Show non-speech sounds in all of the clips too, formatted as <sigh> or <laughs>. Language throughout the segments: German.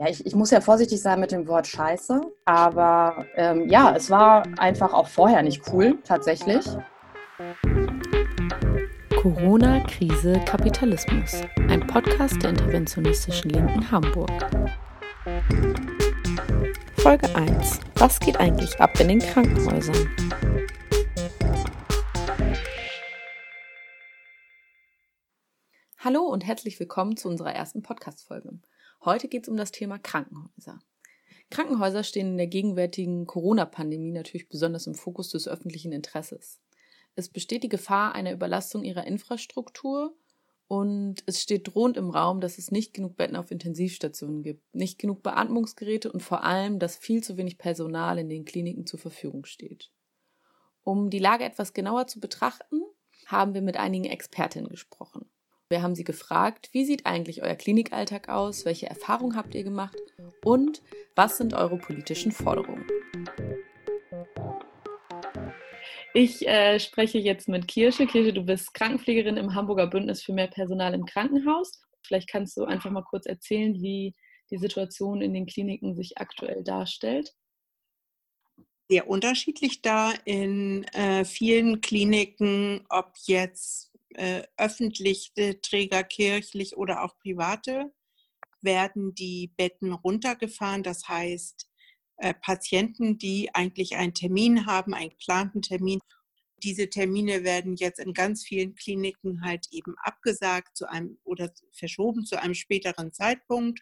Ja, ich, ich muss ja vorsichtig sein mit dem Wort Scheiße, aber ähm, ja, es war einfach auch vorher nicht cool, tatsächlich. Corona, Krise, Kapitalismus. Ein Podcast der interventionistischen Linken Hamburg. Folge 1. Was geht eigentlich ab in den Krankenhäusern? Hallo und herzlich willkommen zu unserer ersten Podcast-Folge. Heute geht es um das Thema Krankenhäuser. Krankenhäuser stehen in der gegenwärtigen Corona-Pandemie natürlich besonders im Fokus des öffentlichen Interesses. Es besteht die Gefahr einer Überlastung ihrer Infrastruktur und es steht drohend im Raum, dass es nicht genug Betten auf Intensivstationen gibt, nicht genug Beatmungsgeräte und vor allem, dass viel zu wenig Personal in den Kliniken zur Verfügung steht. Um die Lage etwas genauer zu betrachten, haben wir mit einigen Expertinnen gesprochen. Wir haben sie gefragt, wie sieht eigentlich euer Klinikalltag aus, welche Erfahrungen habt ihr gemacht und was sind eure politischen Forderungen? Ich äh, spreche jetzt mit Kirsche. Kirsche, du bist Krankenpflegerin im Hamburger Bündnis für mehr Personal im Krankenhaus. Vielleicht kannst du einfach mal kurz erzählen, wie die Situation in den Kliniken sich aktuell darstellt. Sehr unterschiedlich da in äh, vielen Kliniken, ob jetzt äh, öffentliche Träger, kirchlich oder auch private, werden die Betten runtergefahren. Das heißt, äh, Patienten, die eigentlich einen Termin haben, einen geplanten Termin, diese Termine werden jetzt in ganz vielen Kliniken halt eben abgesagt zu einem oder verschoben zu einem späteren Zeitpunkt,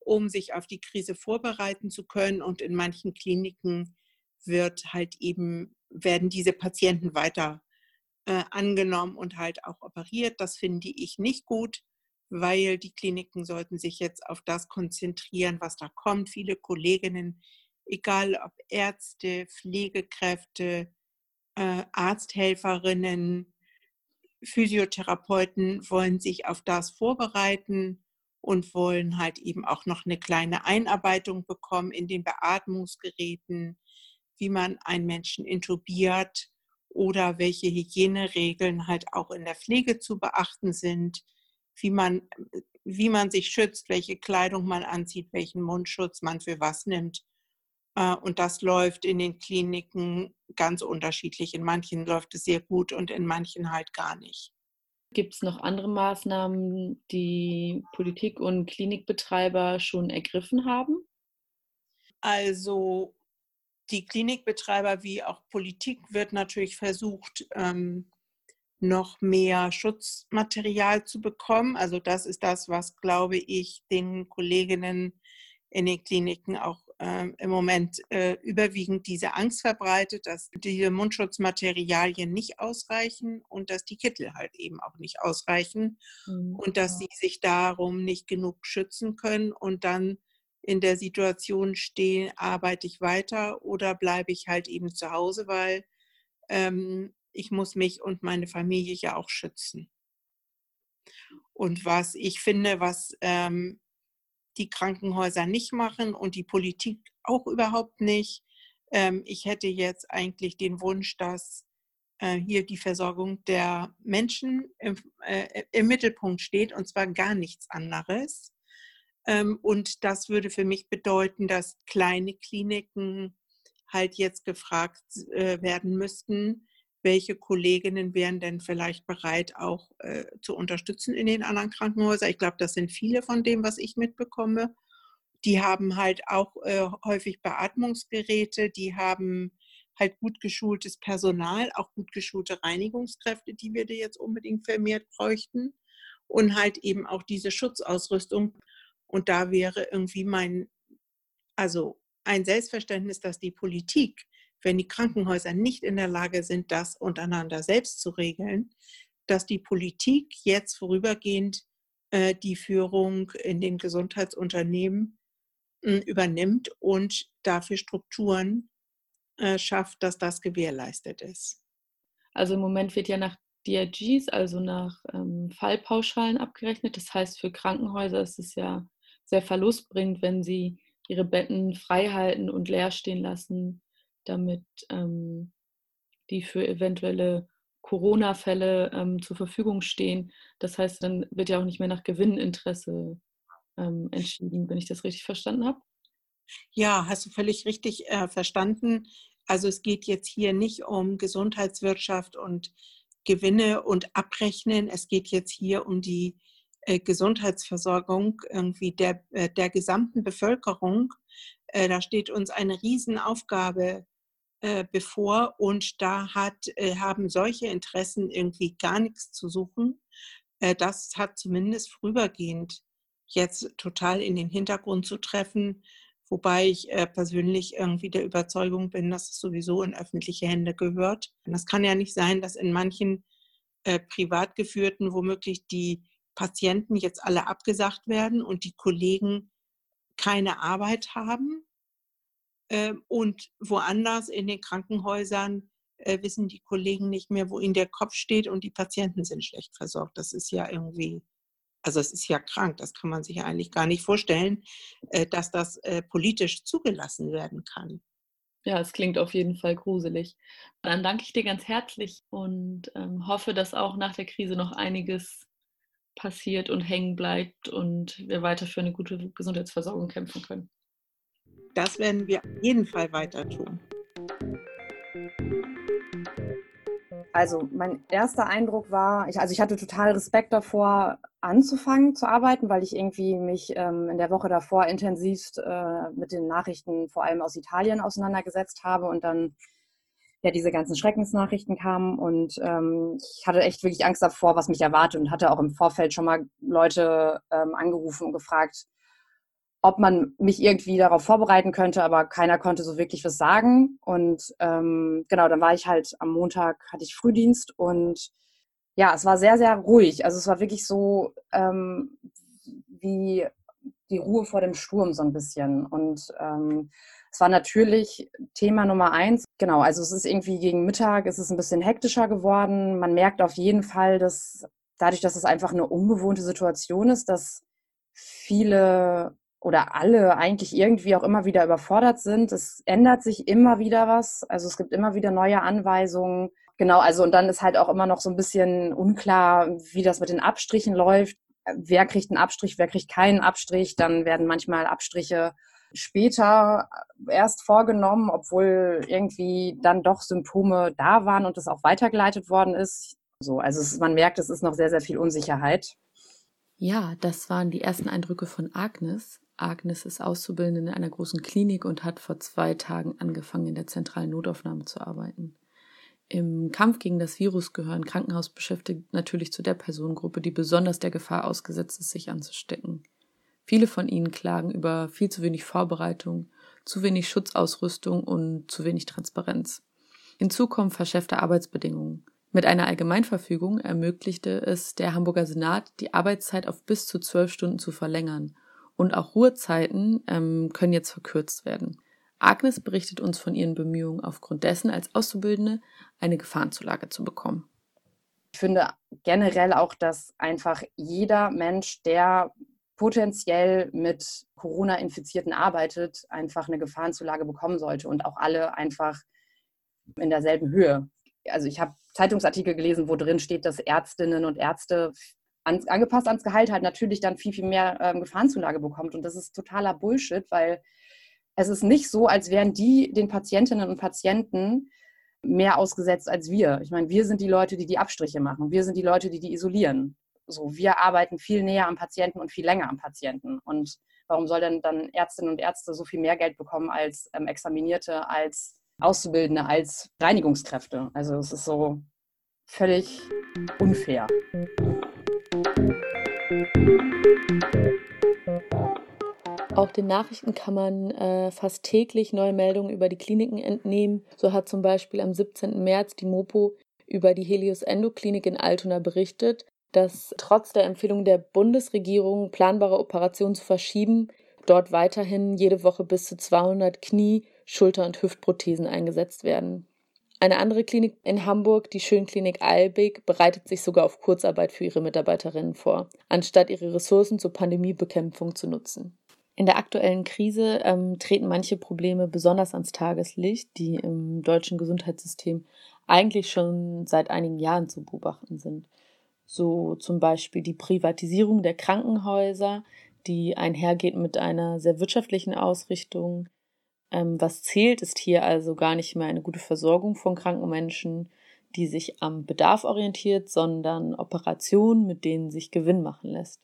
um sich auf die Krise vorbereiten zu können. Und in manchen Kliniken wird halt eben, werden diese Patienten weiter äh, angenommen und halt auch operiert. Das finde ich nicht gut, weil die Kliniken sollten sich jetzt auf das konzentrieren, was da kommt. Viele Kolleginnen, egal ob Ärzte, Pflegekräfte, äh, Arzthelferinnen, Physiotherapeuten wollen sich auf das vorbereiten und wollen halt eben auch noch eine kleine Einarbeitung bekommen in den Beatmungsgeräten, wie man einen Menschen intubiert, oder welche Hygieneregeln halt auch in der Pflege zu beachten sind, wie man, wie man sich schützt, welche Kleidung man anzieht, welchen Mundschutz man für was nimmt. Äh, und das läuft in den Kliniken ganz unterschiedlich. In manchen läuft es sehr gut und in manchen halt gar nicht. Gibt es noch andere Maßnahmen, die Politik und Klinikbetreiber schon ergriffen haben? Also die Klinikbetreiber wie auch Politik wird natürlich versucht, ähm, noch mehr Schutzmaterial zu bekommen. Also das ist das, was, glaube ich, den Kolleginnen in den Kliniken auch äh, im Moment äh, überwiegend diese Angst verbreitet, dass diese Mundschutzmaterialien nicht ausreichen und dass die Kittel halt eben auch nicht ausreichen mhm. und dass sie sich darum nicht genug schützen können und dann in der Situation stehen, arbeite ich weiter oder bleibe ich halt eben zu Hause, weil ähm, ich muss mich und meine Familie ja auch schützen. Und was ich finde, was ähm, die Krankenhäuser nicht machen und die Politik auch überhaupt nicht, ähm, ich hätte jetzt eigentlich den Wunsch, dass äh, hier die Versorgung der Menschen im, äh, im Mittelpunkt steht und zwar gar nichts anderes. Ähm, und das würde für mich bedeuten, dass kleine Kliniken halt jetzt gefragt äh, werden müssten, welche Kolleginnen wären denn vielleicht bereit, auch äh, zu unterstützen in den anderen Krankenhäusern. Ich glaube, das sind viele von dem, was ich mitbekomme. Die haben halt auch äh, häufig Beatmungsgeräte, die haben halt gut geschultes Personal, auch gut geschulte Reinigungskräfte, die wir jetzt unbedingt vermehrt bräuchten. Und halt eben auch diese Schutzausrüstung, und da wäre irgendwie mein, also ein Selbstverständnis, dass die Politik, wenn die Krankenhäuser nicht in der Lage sind, das untereinander selbst zu regeln, dass die Politik jetzt vorübergehend äh, die Führung in den Gesundheitsunternehmen äh, übernimmt und dafür Strukturen äh, schafft, dass das gewährleistet ist. Also im Moment wird ja nach DRGs, also nach ähm, Fallpauschalen abgerechnet. Das heißt, für Krankenhäuser ist es ja sehr verlustbringend, wenn sie ihre Betten frei halten und leer stehen lassen, damit ähm, die für eventuelle Corona-Fälle ähm, zur Verfügung stehen. Das heißt, dann wird ja auch nicht mehr nach Gewinninteresse ähm, entschieden, wenn ich das richtig verstanden habe. Ja, hast du völlig richtig äh, verstanden. Also es geht jetzt hier nicht um Gesundheitswirtschaft und Gewinne und Abrechnen. Es geht jetzt hier um die Gesundheitsversorgung irgendwie der, äh, der gesamten Bevölkerung. Äh, da steht uns eine Riesenaufgabe äh, bevor und da hat, äh, haben solche Interessen irgendwie gar nichts zu suchen. Äh, das hat zumindest vorübergehend jetzt total in den Hintergrund zu treffen, wobei ich persönlich irgendwie der Überzeugung bin, dass es sowieso in öffentliche Hände gehört. Das kann ja nicht sein, dass in manchen privat geführten womöglich die Patienten jetzt alle abgesagt werden und die Kollegen keine Arbeit haben ähm, und woanders in den Krankenhäusern äh, wissen die Kollegen nicht mehr, wo ihnen der Kopf steht und die Patienten sind schlecht versorgt. Das ist ja irgendwie, also es ist ja krank, das kann man sich ja eigentlich gar nicht vorstellen, äh, dass das äh, politisch zugelassen werden kann. Ja, es klingt auf jeden Fall gruselig. Dann danke ich dir ganz herzlich und ähm, hoffe, dass auch nach der Krise noch einiges passiert und hängen bleibt und wir weiter für eine gute Gesundheitsversorgung kämpfen können das werden wir auf jeden Fall weiter tun. Also mein erster Eindruck war, ich, also ich hatte total Respekt davor, anzufangen zu arbeiten, weil ich irgendwie mich ähm, in der Woche davor intensivst äh, mit den Nachrichten vor allem aus Italien auseinandergesetzt habe und dann ja diese ganzen Schreckensnachrichten kamen und ähm, ich hatte echt wirklich Angst davor, was mich erwartet und hatte auch im Vorfeld schon mal Leute ähm, angerufen und gefragt, ob man mich irgendwie darauf vorbereiten könnte, aber keiner konnte so wirklich was sagen. Und ähm, genau, dann war ich halt am Montag, hatte ich Frühdienst und ja, es war sehr, sehr ruhig. Also es war wirklich so ähm, wie die Ruhe vor dem Sturm so ein bisschen. Und ähm, es war natürlich Thema Nummer eins. Genau, also es ist irgendwie gegen Mittag, es ist ein bisschen hektischer geworden. Man merkt auf jeden Fall, dass dadurch, dass es einfach eine ungewohnte Situation ist, dass viele oder alle eigentlich irgendwie auch immer wieder überfordert sind. Es ändert sich immer wieder was. Also es gibt immer wieder neue Anweisungen. Genau, also und dann ist halt auch immer noch so ein bisschen unklar, wie das mit den Abstrichen läuft. Wer kriegt einen Abstrich, wer kriegt keinen Abstrich. Dann werden manchmal Abstriche später erst vorgenommen, obwohl irgendwie dann doch Symptome da waren und das auch weitergeleitet worden ist. So, also es, man merkt, es ist noch sehr, sehr viel Unsicherheit. Ja, das waren die ersten Eindrücke von Agnes. Agnes ist Auszubildende in einer großen Klinik und hat vor zwei Tagen angefangen, in der zentralen Notaufnahme zu arbeiten. Im Kampf gegen das Virus gehören Krankenhausbeschäftigte natürlich zu der Personengruppe, die besonders der Gefahr ausgesetzt ist, sich anzustecken. Viele von ihnen klagen über viel zu wenig Vorbereitung, zu wenig Schutzausrüstung und zu wenig Transparenz. Hinzu kommen verschärfte Arbeitsbedingungen. Mit einer Allgemeinverfügung ermöglichte es der Hamburger Senat, die Arbeitszeit auf bis zu zwölf Stunden zu verlängern und auch Ruhezeiten ähm, können jetzt verkürzt werden. Agnes berichtet uns von ihren Bemühungen, aufgrund dessen als Auszubildende eine Gefahrenzulage zu bekommen. Ich finde generell auch, dass einfach jeder Mensch, der potenziell mit Corona-Infizierten arbeitet, einfach eine Gefahrenzulage bekommen sollte und auch alle einfach in derselben Höhe. Also ich habe Zeitungsartikel gelesen, wo drin steht, dass Ärztinnen und Ärzte an, angepasst ans Gehalt halt natürlich dann viel, viel mehr ähm, Gefahrenzulage bekommt. Und das ist totaler Bullshit, weil es ist nicht so, als wären die den Patientinnen und Patienten mehr ausgesetzt als wir. Ich meine, wir sind die Leute, die die Abstriche machen. Wir sind die Leute, die die isolieren. So, wir arbeiten viel näher am Patienten und viel länger am Patienten. Und warum soll denn dann Ärztinnen und Ärzte so viel mehr Geld bekommen als ähm, Examinierte, als Auszubildende, als Reinigungskräfte? Also es ist so völlig unfair. Auch den Nachrichten kann man äh, fast täglich neue Meldungen über die Kliniken entnehmen. So hat zum Beispiel am 17. März die Mopo über die Helios Endoklinik in Altona berichtet, dass trotz der Empfehlung der Bundesregierung, planbare Operationen zu verschieben, dort weiterhin jede Woche bis zu 200 Knie-, Schulter- und Hüftprothesen eingesetzt werden. Eine andere Klinik in Hamburg, die Schönklinik Albig, bereitet sich sogar auf Kurzarbeit für ihre Mitarbeiterinnen vor, anstatt ihre Ressourcen zur Pandemiebekämpfung zu nutzen. In der aktuellen Krise ähm, treten manche Probleme besonders ans Tageslicht, die im deutschen Gesundheitssystem eigentlich schon seit einigen Jahren zu beobachten sind. So zum Beispiel die Privatisierung der Krankenhäuser, die einhergeht mit einer sehr wirtschaftlichen Ausrichtung. Ähm, was zählt, ist hier also gar nicht mehr eine gute Versorgung von kranken Menschen, die sich am Bedarf orientiert, sondern Operationen, mit denen sich Gewinn machen lässt.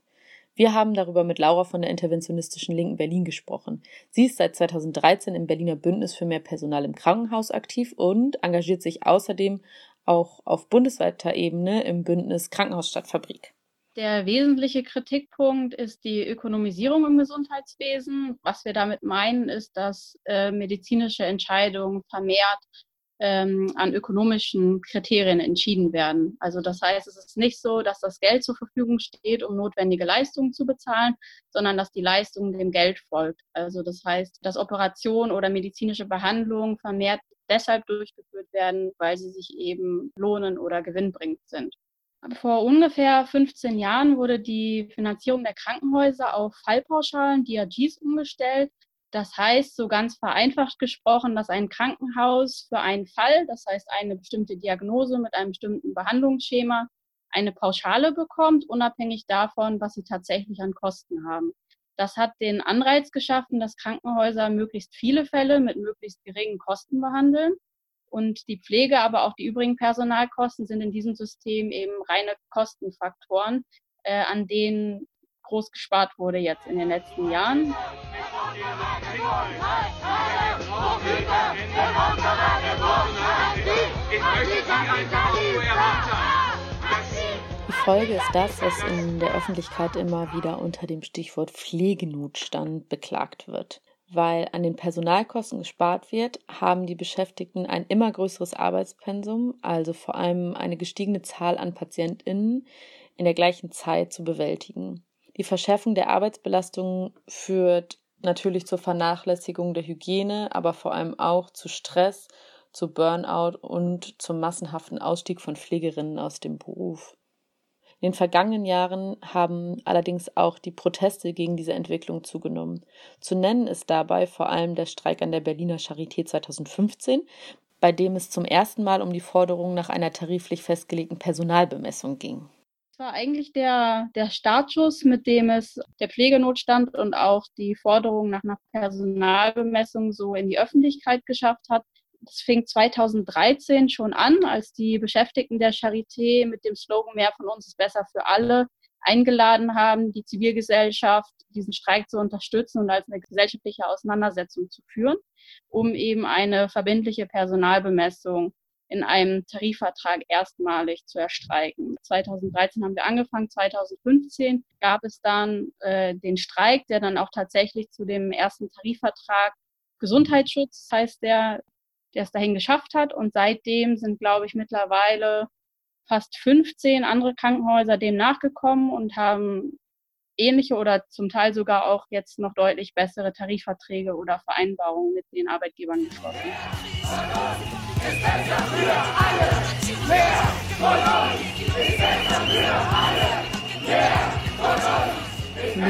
Wir haben darüber mit Laura von der interventionistischen Linken Berlin gesprochen. Sie ist seit 2013 im Berliner Bündnis für mehr Personal im Krankenhaus aktiv und engagiert sich außerdem auch auf bundesweiter Ebene im Bündnis Krankenhaus statt Fabrik. Der wesentliche Kritikpunkt ist die Ökonomisierung im Gesundheitswesen. Was wir damit meinen, ist, dass äh, medizinische Entscheidungen vermehrt ähm, an ökonomischen Kriterien entschieden werden. Also das heißt, es ist nicht so, dass das Geld zur Verfügung steht, um notwendige Leistungen zu bezahlen, sondern dass die Leistung dem Geld folgt. Also das heißt, dass Operationen oder medizinische Behandlungen vermehrt deshalb durchgeführt werden, weil sie sich eben lohnen oder gewinnbringend sind. Vor ungefähr 15 Jahren wurde die Finanzierung der Krankenhäuser auf Fallpauschalen, DRGs, umgestellt. Das heißt, so ganz vereinfacht gesprochen, dass ein Krankenhaus für einen Fall, das heißt eine bestimmte Diagnose mit einem bestimmten Behandlungsschema, eine Pauschale bekommt, unabhängig davon, was sie tatsächlich an Kosten haben. Das hat den Anreiz geschaffen, dass Krankenhäuser möglichst viele Fälle mit möglichst geringen Kosten behandeln und die Pflege, aber auch die übrigen Personalkosten sind in diesem System eben reine Kostenfaktoren, äh, an denen groß gespart wurde jetzt in den letzten Jahren. Die Folge ist das, was in der Öffentlichkeit immer wieder unter dem Stichwort Pflegenotstand beklagt wird. Weil an den Personalkosten gespart wird, haben die Beschäftigten ein immer größeres Arbeitspensum, also vor allem eine gestiegene Zahl an PatientInnen in der gleichen Zeit zu bewältigen. Die Verschärfung der Arbeitsbelastung führt natürlich zur Vernachlässigung der Hygiene, aber vor allem auch zu Stress, zu Burnout und zum massenhaften Ausstieg von Pflegerinnen aus dem Beruf. In den vergangenen Jahren haben allerdings auch die Proteste gegen diese Entwicklung zugenommen. Zu nennen ist dabei vor allem der Streik an der Berliner Charité 2015, bei dem es zum ersten Mal um die Forderung nach einer tariflich festgelegten Personalbemessung ging. Es war eigentlich der, der Startschuss, mit dem es der Pflegenotstand und auch die Forderung nach einer Personalbemessung so in die Öffentlichkeit geschafft hat. Das fing 2013 schon an, als die Beschäftigten der Charité mit dem Slogan Mehr von uns ist besser für alle eingeladen haben, die Zivilgesellschaft diesen Streik zu unterstützen und als eine gesellschaftliche Auseinandersetzung zu führen, um eben eine verbindliche Personalbemessung in einem Tarifvertrag erstmalig zu erstreiken. 2013 haben wir angefangen, 2015 gab es dann äh, den Streik, der dann auch tatsächlich zu dem ersten Tarifvertrag Gesundheitsschutz heißt der der es dahin geschafft hat. Und seitdem sind, glaube ich, mittlerweile fast 15 andere Krankenhäuser dem nachgekommen und haben ähnliche oder zum Teil sogar auch jetzt noch deutlich bessere Tarifverträge oder Vereinbarungen mit den Arbeitgebern geschlossen. Von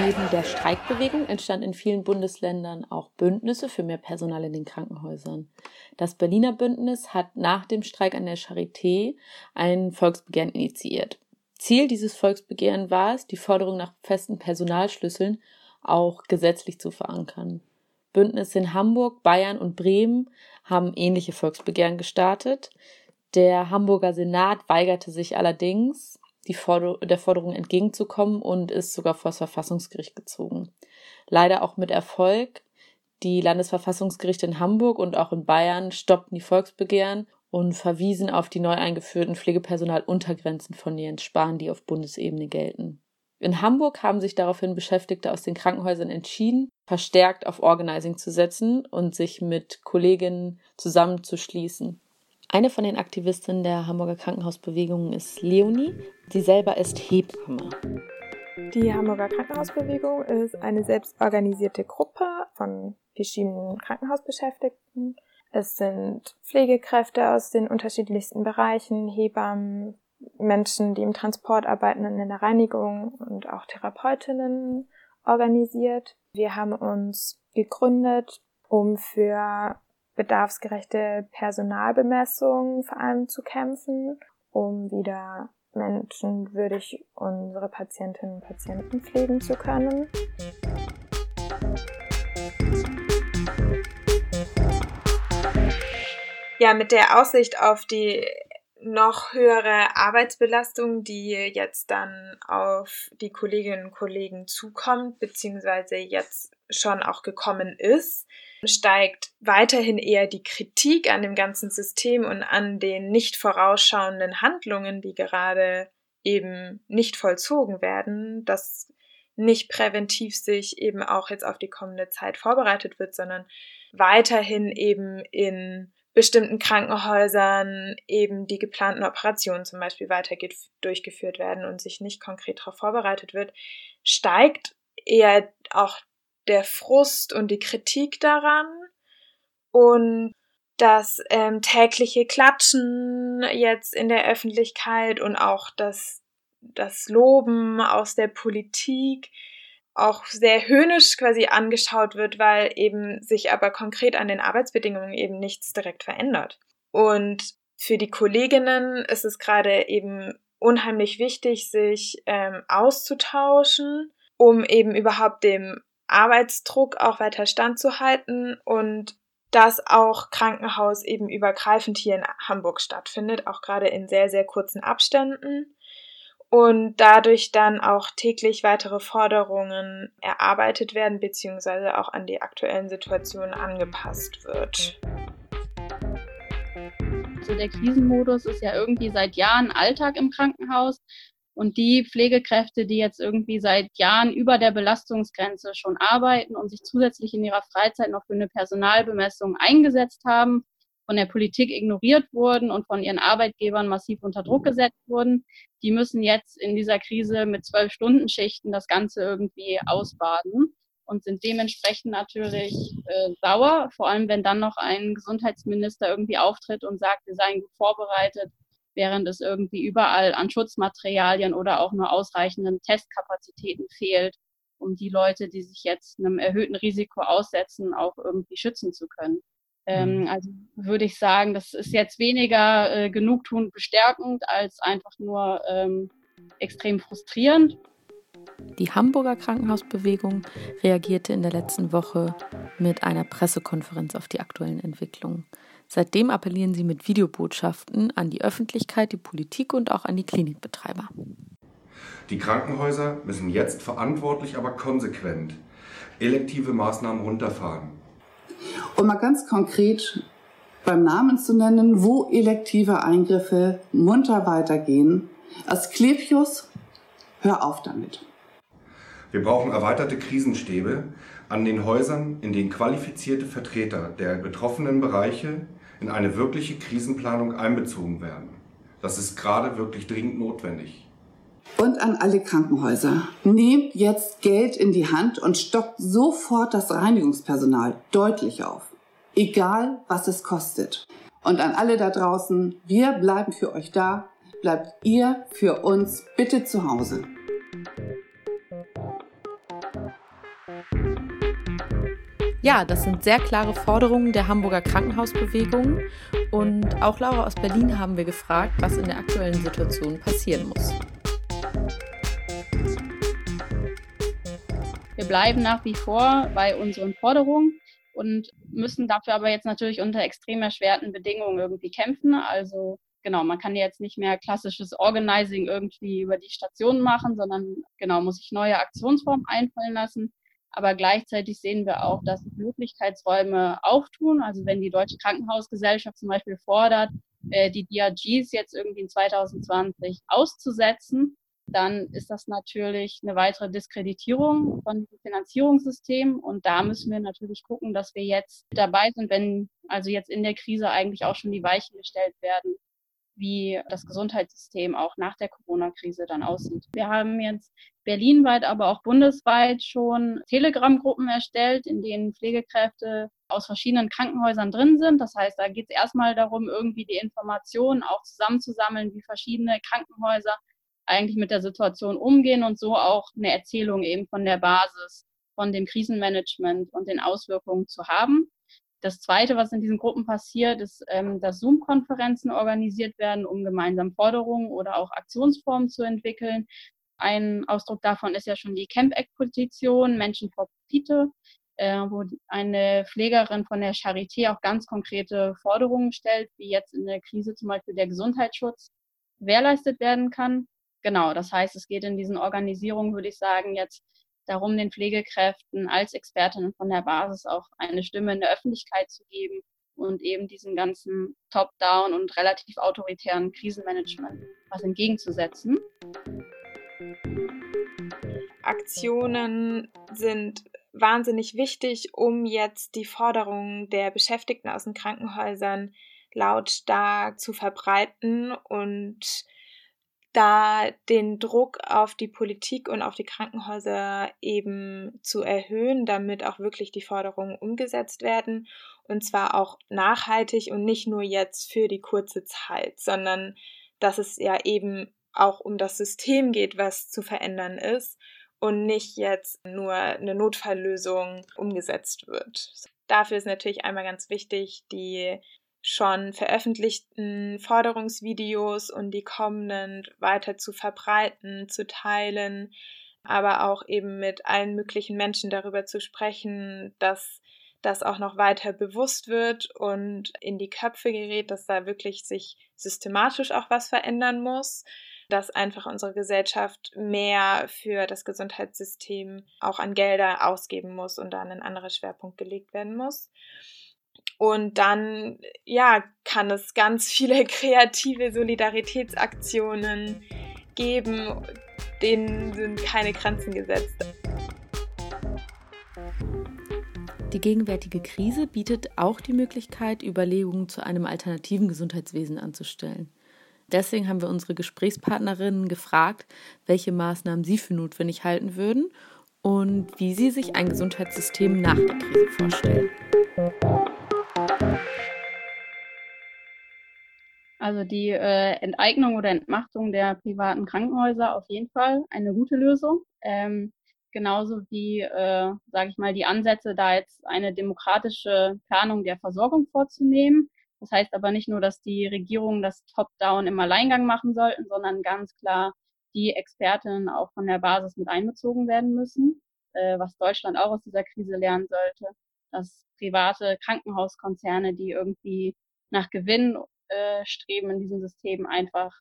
Neben der Streikbewegung entstand in vielen Bundesländern auch Bündnisse für mehr Personal in den Krankenhäusern. Das Berliner Bündnis hat nach dem Streik an der Charité ein Volksbegehren initiiert. Ziel dieses Volksbegehren war es, die Forderung nach festen Personalschlüsseln auch gesetzlich zu verankern. Bündnisse in Hamburg, Bayern und Bremen haben ähnliche Volksbegehren gestartet. Der Hamburger Senat weigerte sich allerdings, die Forder der Forderung entgegenzukommen und ist sogar vor das Verfassungsgericht gezogen. Leider auch mit Erfolg. Die Landesverfassungsgerichte in Hamburg und auch in Bayern stoppten die Volksbegehren und verwiesen auf die neu eingeführten Pflegepersonaluntergrenzen von Jens Spahn, die auf Bundesebene gelten. In Hamburg haben sich daraufhin Beschäftigte aus den Krankenhäusern entschieden, verstärkt auf Organizing zu setzen und sich mit Kolleginnen zusammenzuschließen. Eine von den Aktivistinnen der Hamburger Krankenhausbewegung ist Leonie. Sie selber ist Hebamme. Die Hamburger Krankenhausbewegung ist eine selbstorganisierte Gruppe von verschiedenen Krankenhausbeschäftigten. Es sind Pflegekräfte aus den unterschiedlichsten Bereichen, Hebammen, Menschen, die im Transport arbeiten und in der Reinigung und auch Therapeutinnen organisiert. Wir haben uns gegründet, um für bedarfsgerechte Personalbemessung vor allem zu kämpfen, um wieder menschenwürdig unsere Patientinnen und Patienten pflegen zu können. Ja, mit der Aussicht auf die noch höhere Arbeitsbelastung, die jetzt dann auf die Kolleginnen und Kollegen zukommt, beziehungsweise jetzt schon auch gekommen ist, steigt weiterhin eher die Kritik an dem ganzen System und an den nicht vorausschauenden Handlungen, die gerade eben nicht vollzogen werden, dass nicht präventiv sich eben auch jetzt auf die kommende Zeit vorbereitet wird, sondern weiterhin eben in bestimmten Krankenhäusern eben die geplanten Operationen zum Beispiel weiter durchgeführt werden und sich nicht konkret darauf vorbereitet wird, steigt eher auch der Frust und die Kritik daran und das ähm, tägliche Klatschen jetzt in der Öffentlichkeit und auch das, das Loben aus der Politik auch sehr höhnisch quasi angeschaut wird, weil eben sich aber konkret an den Arbeitsbedingungen eben nichts direkt verändert. Und für die Kolleginnen ist es gerade eben unheimlich wichtig, sich ähm, auszutauschen, um eben überhaupt dem Arbeitsdruck auch weiter standzuhalten und dass auch Krankenhaus eben übergreifend hier in Hamburg stattfindet, auch gerade in sehr, sehr kurzen Abständen und dadurch dann auch täglich weitere Forderungen erarbeitet werden beziehungsweise auch an die aktuellen Situationen angepasst wird. So der Krisenmodus ist ja irgendwie seit Jahren Alltag im Krankenhaus und die Pflegekräfte, die jetzt irgendwie seit Jahren über der Belastungsgrenze schon arbeiten und sich zusätzlich in ihrer Freizeit noch für eine Personalbemessung eingesetzt haben, von der Politik ignoriert wurden und von ihren Arbeitgebern massiv unter Druck gesetzt wurden, die müssen jetzt in dieser Krise mit zwölf Stunden Schichten das Ganze irgendwie ausbaden und sind dementsprechend natürlich äh, sauer, vor allem wenn dann noch ein Gesundheitsminister irgendwie auftritt und sagt, wir seien gut vorbereitet, während es irgendwie überall an Schutzmaterialien oder auch nur ausreichenden Testkapazitäten fehlt, um die Leute, die sich jetzt einem erhöhten Risiko aussetzen, auch irgendwie schützen zu können. Ähm, mhm. also würde ich sagen, das ist jetzt weniger äh, genugtuend bestärkend als einfach nur ähm, extrem frustrierend. Die Hamburger Krankenhausbewegung reagierte in der letzten Woche mit einer Pressekonferenz auf die aktuellen Entwicklungen. Seitdem appellieren sie mit Videobotschaften an die Öffentlichkeit, die Politik und auch an die Klinikbetreiber. Die Krankenhäuser müssen jetzt verantwortlich, aber konsequent elektive Maßnahmen runterfahren. Um mal ganz konkret beim Namen zu nennen, wo elektive Eingriffe munter weitergehen. Asklepios, hör auf damit. Wir brauchen erweiterte Krisenstäbe an den Häusern, in denen qualifizierte Vertreter der betroffenen Bereiche in eine wirkliche Krisenplanung einbezogen werden. Das ist gerade wirklich dringend notwendig. Und an alle Krankenhäuser. Nehmt jetzt Geld in die Hand und stockt sofort das Reinigungspersonal deutlich auf. Egal, was es kostet. Und an alle da draußen, wir bleiben für euch da. Bleibt ihr für uns bitte zu Hause. Ja, das sind sehr klare Forderungen der Hamburger Krankenhausbewegung. Und auch Laura aus Berlin haben wir gefragt, was in der aktuellen Situation passieren muss. Wir bleiben nach wie vor bei unseren Forderungen und müssen dafür aber jetzt natürlich unter extrem erschwerten Bedingungen irgendwie kämpfen. Also genau, man kann jetzt nicht mehr klassisches Organizing irgendwie über die Station machen, sondern genau muss sich neue Aktionsformen einfallen lassen. Aber gleichzeitig sehen wir auch, dass Möglichkeitsräume auftun. Also wenn die Deutsche Krankenhausgesellschaft zum Beispiel fordert, äh, die DRGs jetzt irgendwie in 2020 auszusetzen, dann ist das natürlich eine weitere Diskreditierung von diesem Finanzierungssystem. Und da müssen wir natürlich gucken, dass wir jetzt dabei sind, wenn also jetzt in der Krise eigentlich auch schon die Weichen gestellt werden, wie das Gesundheitssystem auch nach der Corona-Krise dann aussieht. Wir haben jetzt berlinweit, aber auch bundesweit schon Telegram-Gruppen erstellt, in denen Pflegekräfte aus verschiedenen Krankenhäusern drin sind. Das heißt, da geht es erstmal darum, irgendwie die Informationen auch zusammenzusammeln, wie verschiedene Krankenhäuser eigentlich mit der Situation umgehen und so auch eine Erzählung eben von der Basis, von dem Krisenmanagement und den Auswirkungen zu haben. Das Zweite, was in diesen Gruppen passiert, ist, ähm, dass Zoom-Konferenzen organisiert werden, um gemeinsam Forderungen oder auch Aktionsformen zu entwickeln. Ein Ausdruck davon ist ja schon die Camp-Act-Petition Menschen vor Profite, äh, wo eine Pflegerin von der Charité auch ganz konkrete Forderungen stellt, wie jetzt in der Krise zum Beispiel der Gesundheitsschutz gewährleistet werden kann. Genau, das heißt, es geht in diesen Organisierungen, würde ich sagen, jetzt darum, den Pflegekräften als Expertinnen von der Basis auch eine Stimme in der Öffentlichkeit zu geben und eben diesem ganzen Top-Down und relativ autoritären Krisenmanagement was entgegenzusetzen. Aktionen sind wahnsinnig wichtig, um jetzt die Forderungen der Beschäftigten aus den Krankenhäusern lautstark zu verbreiten und da den Druck auf die Politik und auf die Krankenhäuser eben zu erhöhen, damit auch wirklich die Forderungen umgesetzt werden und zwar auch nachhaltig und nicht nur jetzt für die kurze Zeit, sondern dass es ja eben auch um das System geht, was zu verändern ist und nicht jetzt nur eine Notfalllösung umgesetzt wird. Dafür ist natürlich einmal ganz wichtig, die schon veröffentlichten Forderungsvideos und die kommenden weiter zu verbreiten, zu teilen, aber auch eben mit allen möglichen Menschen darüber zu sprechen, dass das auch noch weiter bewusst wird und in die Köpfe gerät, dass da wirklich sich systematisch auch was verändern muss, dass einfach unsere Gesellschaft mehr für das Gesundheitssystem auch an Gelder ausgeben muss und da ein anderer Schwerpunkt gelegt werden muss. Und dann, ja, kann es ganz viele <laughs> kreative Solidaritätsaktionen geben, denen sind keine Grenzen gesetzt. Die gegenwärtige Krise bietet auch die Möglichkeit, Überlegungen zu einem alternativen Gesundheitswesen anzustellen. Deswegen haben wir unsere Gesprächspartnerinnen gefragt, welche Maßnahmen sie für notwendig halten würden und wie sie sich ein Gesundheitssystem nach der Krise vorstellen. Also die äh, Enteignung oder Entmachtung der privaten Krankenhäuser auf jeden Fall eine gute Lösung. Ähm, genauso wie, äh, sage ich mal, die Ansätze, da jetzt eine demokratische Planung der Versorgung vorzunehmen. Das heißt aber nicht nur, dass die Regierungen das Top-Down im Alleingang machen sollten, sondern ganz klar die Expertinnen auch von der Basis mit einbezogen werden müssen, äh, was Deutschland auch aus dieser Krise lernen sollte, dass private Krankenhauskonzerne, die irgendwie nach Gewinn äh, streben in diesem System einfach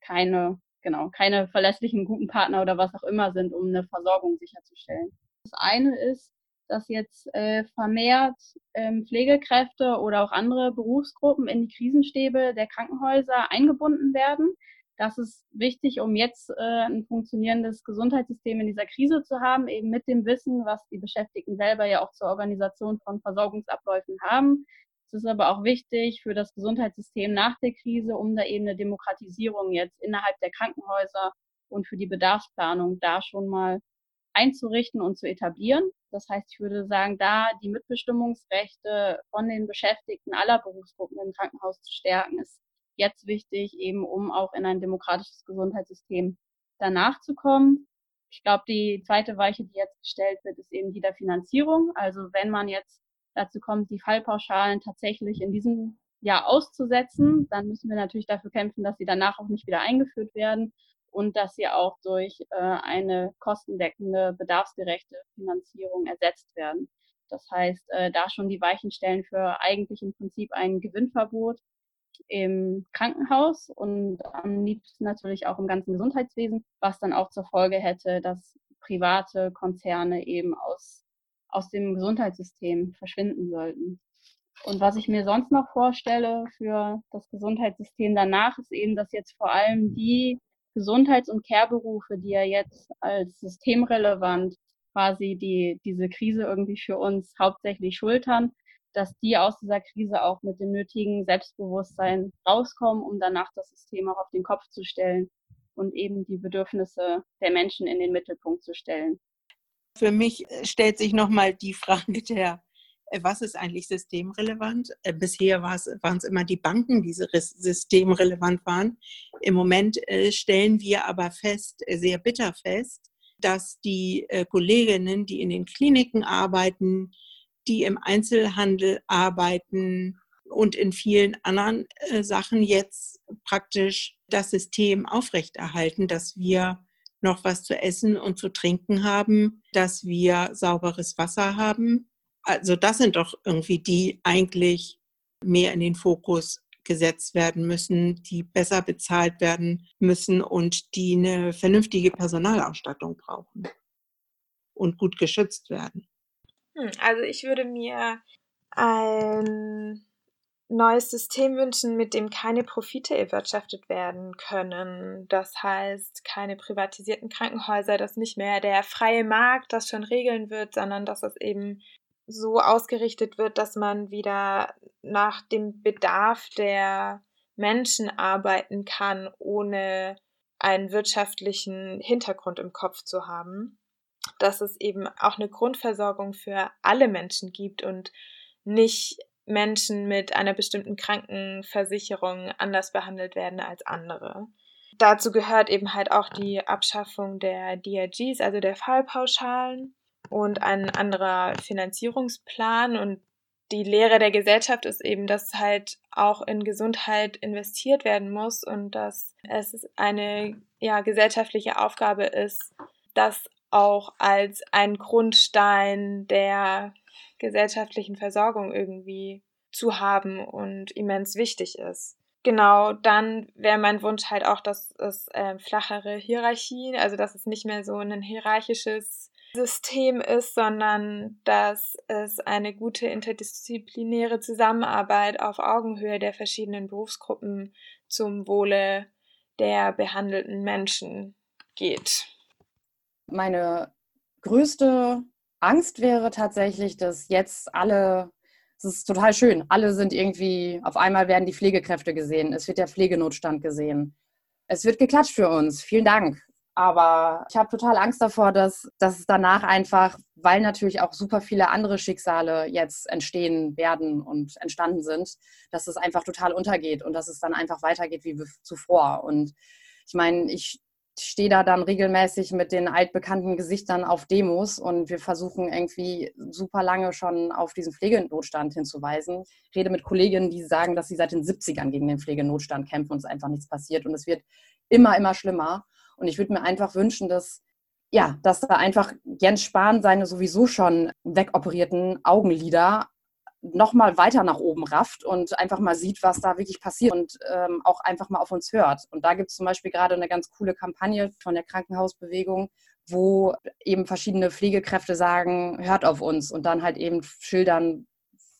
keine, genau, keine verlässlichen guten Partner oder was auch immer sind, um eine Versorgung sicherzustellen. Das eine ist, dass jetzt äh, vermehrt ähm, Pflegekräfte oder auch andere Berufsgruppen in die Krisenstäbe der Krankenhäuser eingebunden werden. Das ist wichtig, um jetzt äh, ein funktionierendes Gesundheitssystem in dieser Krise zu haben, eben mit dem Wissen, was die Beschäftigten selber ja auch zur Organisation von Versorgungsabläufen haben. Es ist aber auch wichtig für das Gesundheitssystem nach der Krise, um da eben eine Demokratisierung jetzt innerhalb der Krankenhäuser und für die Bedarfsplanung da schon mal einzurichten und zu etablieren. Das heißt, ich würde sagen, da die Mitbestimmungsrechte von den Beschäftigten aller Berufsgruppen im Krankenhaus zu stärken, ist jetzt wichtig, eben um auch in ein demokratisches Gesundheitssystem danach zu kommen. Ich glaube, die zweite Weiche, die jetzt gestellt wird, ist eben die der Finanzierung. Also wenn man jetzt dazu kommt, die Fallpauschalen tatsächlich in diesem Jahr auszusetzen, dann müssen wir natürlich dafür kämpfen, dass sie danach auch nicht wieder eingeführt werden und dass sie auch durch äh, eine kostendeckende, bedarfsgerechte Finanzierung ersetzt werden. Das heißt, äh, da schon die Weichen stellen für eigentlich im Prinzip ein Gewinnverbot im Krankenhaus und am liebsten natürlich auch im ganzen Gesundheitswesen, was dann auch zur Folge hätte, dass private Konzerne eben aus aus dem Gesundheitssystem verschwinden sollten. Und was ich mir sonst noch vorstelle für das Gesundheitssystem danach, ist eben, dass jetzt vor allem die Gesundheits- und Care-Berufe, die ja jetzt als systemrelevant quasi die, diese Krise irgendwie für uns hauptsächlich schultern, dass die aus dieser Krise auch mit dem nötigen Selbstbewusstsein rauskommen, um danach das System auch auf den Kopf zu stellen und eben die Bedürfnisse der Menschen in den Mittelpunkt zu stellen. Für mich äh, stellt sich nochmal die Frage der, äh, was ist eigentlich systemrelevant? Äh, bisher waren es immer die Banken, die systemrelevant waren. Im Moment stellen wir aber fest, sehr bitter fest, dass die Kolleginnen, die in den Kliniken arbeiten, die im Einzelhandel arbeiten und in vielen anderen äh, Sachen jetzt praktisch das System aufrechterhalten, dass wir noch was zu essen und zu trinken haben, dass wir sauberes Wasser haben. Also das sind doch irgendwie die eigentlich mehr in den Fokus gesetzt werden müssen, die besser bezahlt werden müssen und die eine vernünftige Personalausstattung brauchen und gut geschützt werden. Hm, also ich würde mir ein neues System wünschen, mit dem keine Profite erwirtschaftet werden können. Das heißt, keine privatisierten Krankenhäuser, dass nicht mehr der freie Markt das schon regeln wird, sondern dass es eben so ausgerichtet wird, dass man wieder nach dem Bedarf der Menschen arbeiten kann, ohne einen wirtschaftlichen Hintergrund im Kopf zu haben. Dass es eben auch eine Grundversorgung für alle Menschen gibt und nicht Menschen mit einer bestimmten Krankenversicherung anders behandelt werden als andere. Dazu gehört eben halt auch die Abschaffung der DRGs, also der Fallpauschalen und ein anderer Finanzierungsplan. Und die Lehre der Gesellschaft ist eben, dass halt auch in Gesundheit investiert werden muss und dass es eine ja, gesellschaftliche Aufgabe ist, das auch als ein Grundstein der gesellschaftlichen Versorgung irgendwie zu haben und immens wichtig ist. Genau, dann wäre mein Wunsch halt auch, dass es äh, flachere Hierarchien, also dass es nicht mehr so ein hierarchisches System ist, sondern dass es eine gute interdisziplinäre Zusammenarbeit auf Augenhöhe der verschiedenen Berufsgruppen zum Wohle der behandelten Menschen geht. Meine größte Angst wäre tatsächlich, dass jetzt alle, es ist total schön, alle sind irgendwie, auf einmal werden die Pflegekräfte gesehen, es wird der Pflegenotstand gesehen. Es wird geklatscht für uns, vielen Dank. Aber ich habe total Angst davor, dass, dass es danach einfach, weil natürlich auch super viele andere Schicksale jetzt entstehen werden und entstanden sind, dass es einfach total untergeht und dass es dann einfach weitergeht wie zuvor. Und ich meine, ich stehe da dann regelmäßig mit den altbekannten Gesichtern auf Demos und wir versuchen irgendwie super lange schon auf diesen Pflegenotstand hinzuweisen. Rede mit Kolleginnen, die sagen, dass sie seit den 70ern gegen den Pflegenotstand kämpfen und es einfach nichts passiert und es wird immer, immer schlimmer. Und ich würde mir einfach wünschen, dass ja, dass da einfach Jens Spahn seine sowieso schon wegoperierten Augenlider nochmal weiter nach oben rafft und einfach mal sieht, was da wirklich passiert und ähm, auch einfach mal auf uns hört. Und da gibt es zum Beispiel gerade eine ganz coole Kampagne von der Krankenhausbewegung, wo eben verschiedene Pflegekräfte sagen, hört auf uns und dann halt eben schildern,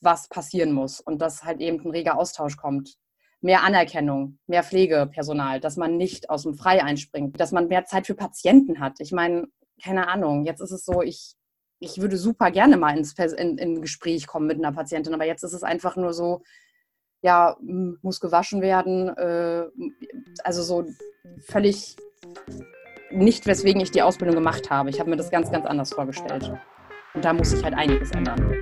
was passieren muss und dass halt eben ein reger Austausch kommt mehr Anerkennung, mehr Pflegepersonal, dass man nicht aus dem Frei einspringt, dass man mehr Zeit für Patienten hat. Ich meine, keine Ahnung, jetzt ist es so, ich, ich würde super gerne mal ins in, in Gespräch kommen mit einer Patientin, aber jetzt ist es einfach nur so, ja, muss gewaschen werden, äh, also so völlig nicht, weswegen ich die Ausbildung gemacht habe. Ich habe mir das ganz, ganz anders vorgestellt. Und da muss sich halt einiges ändern.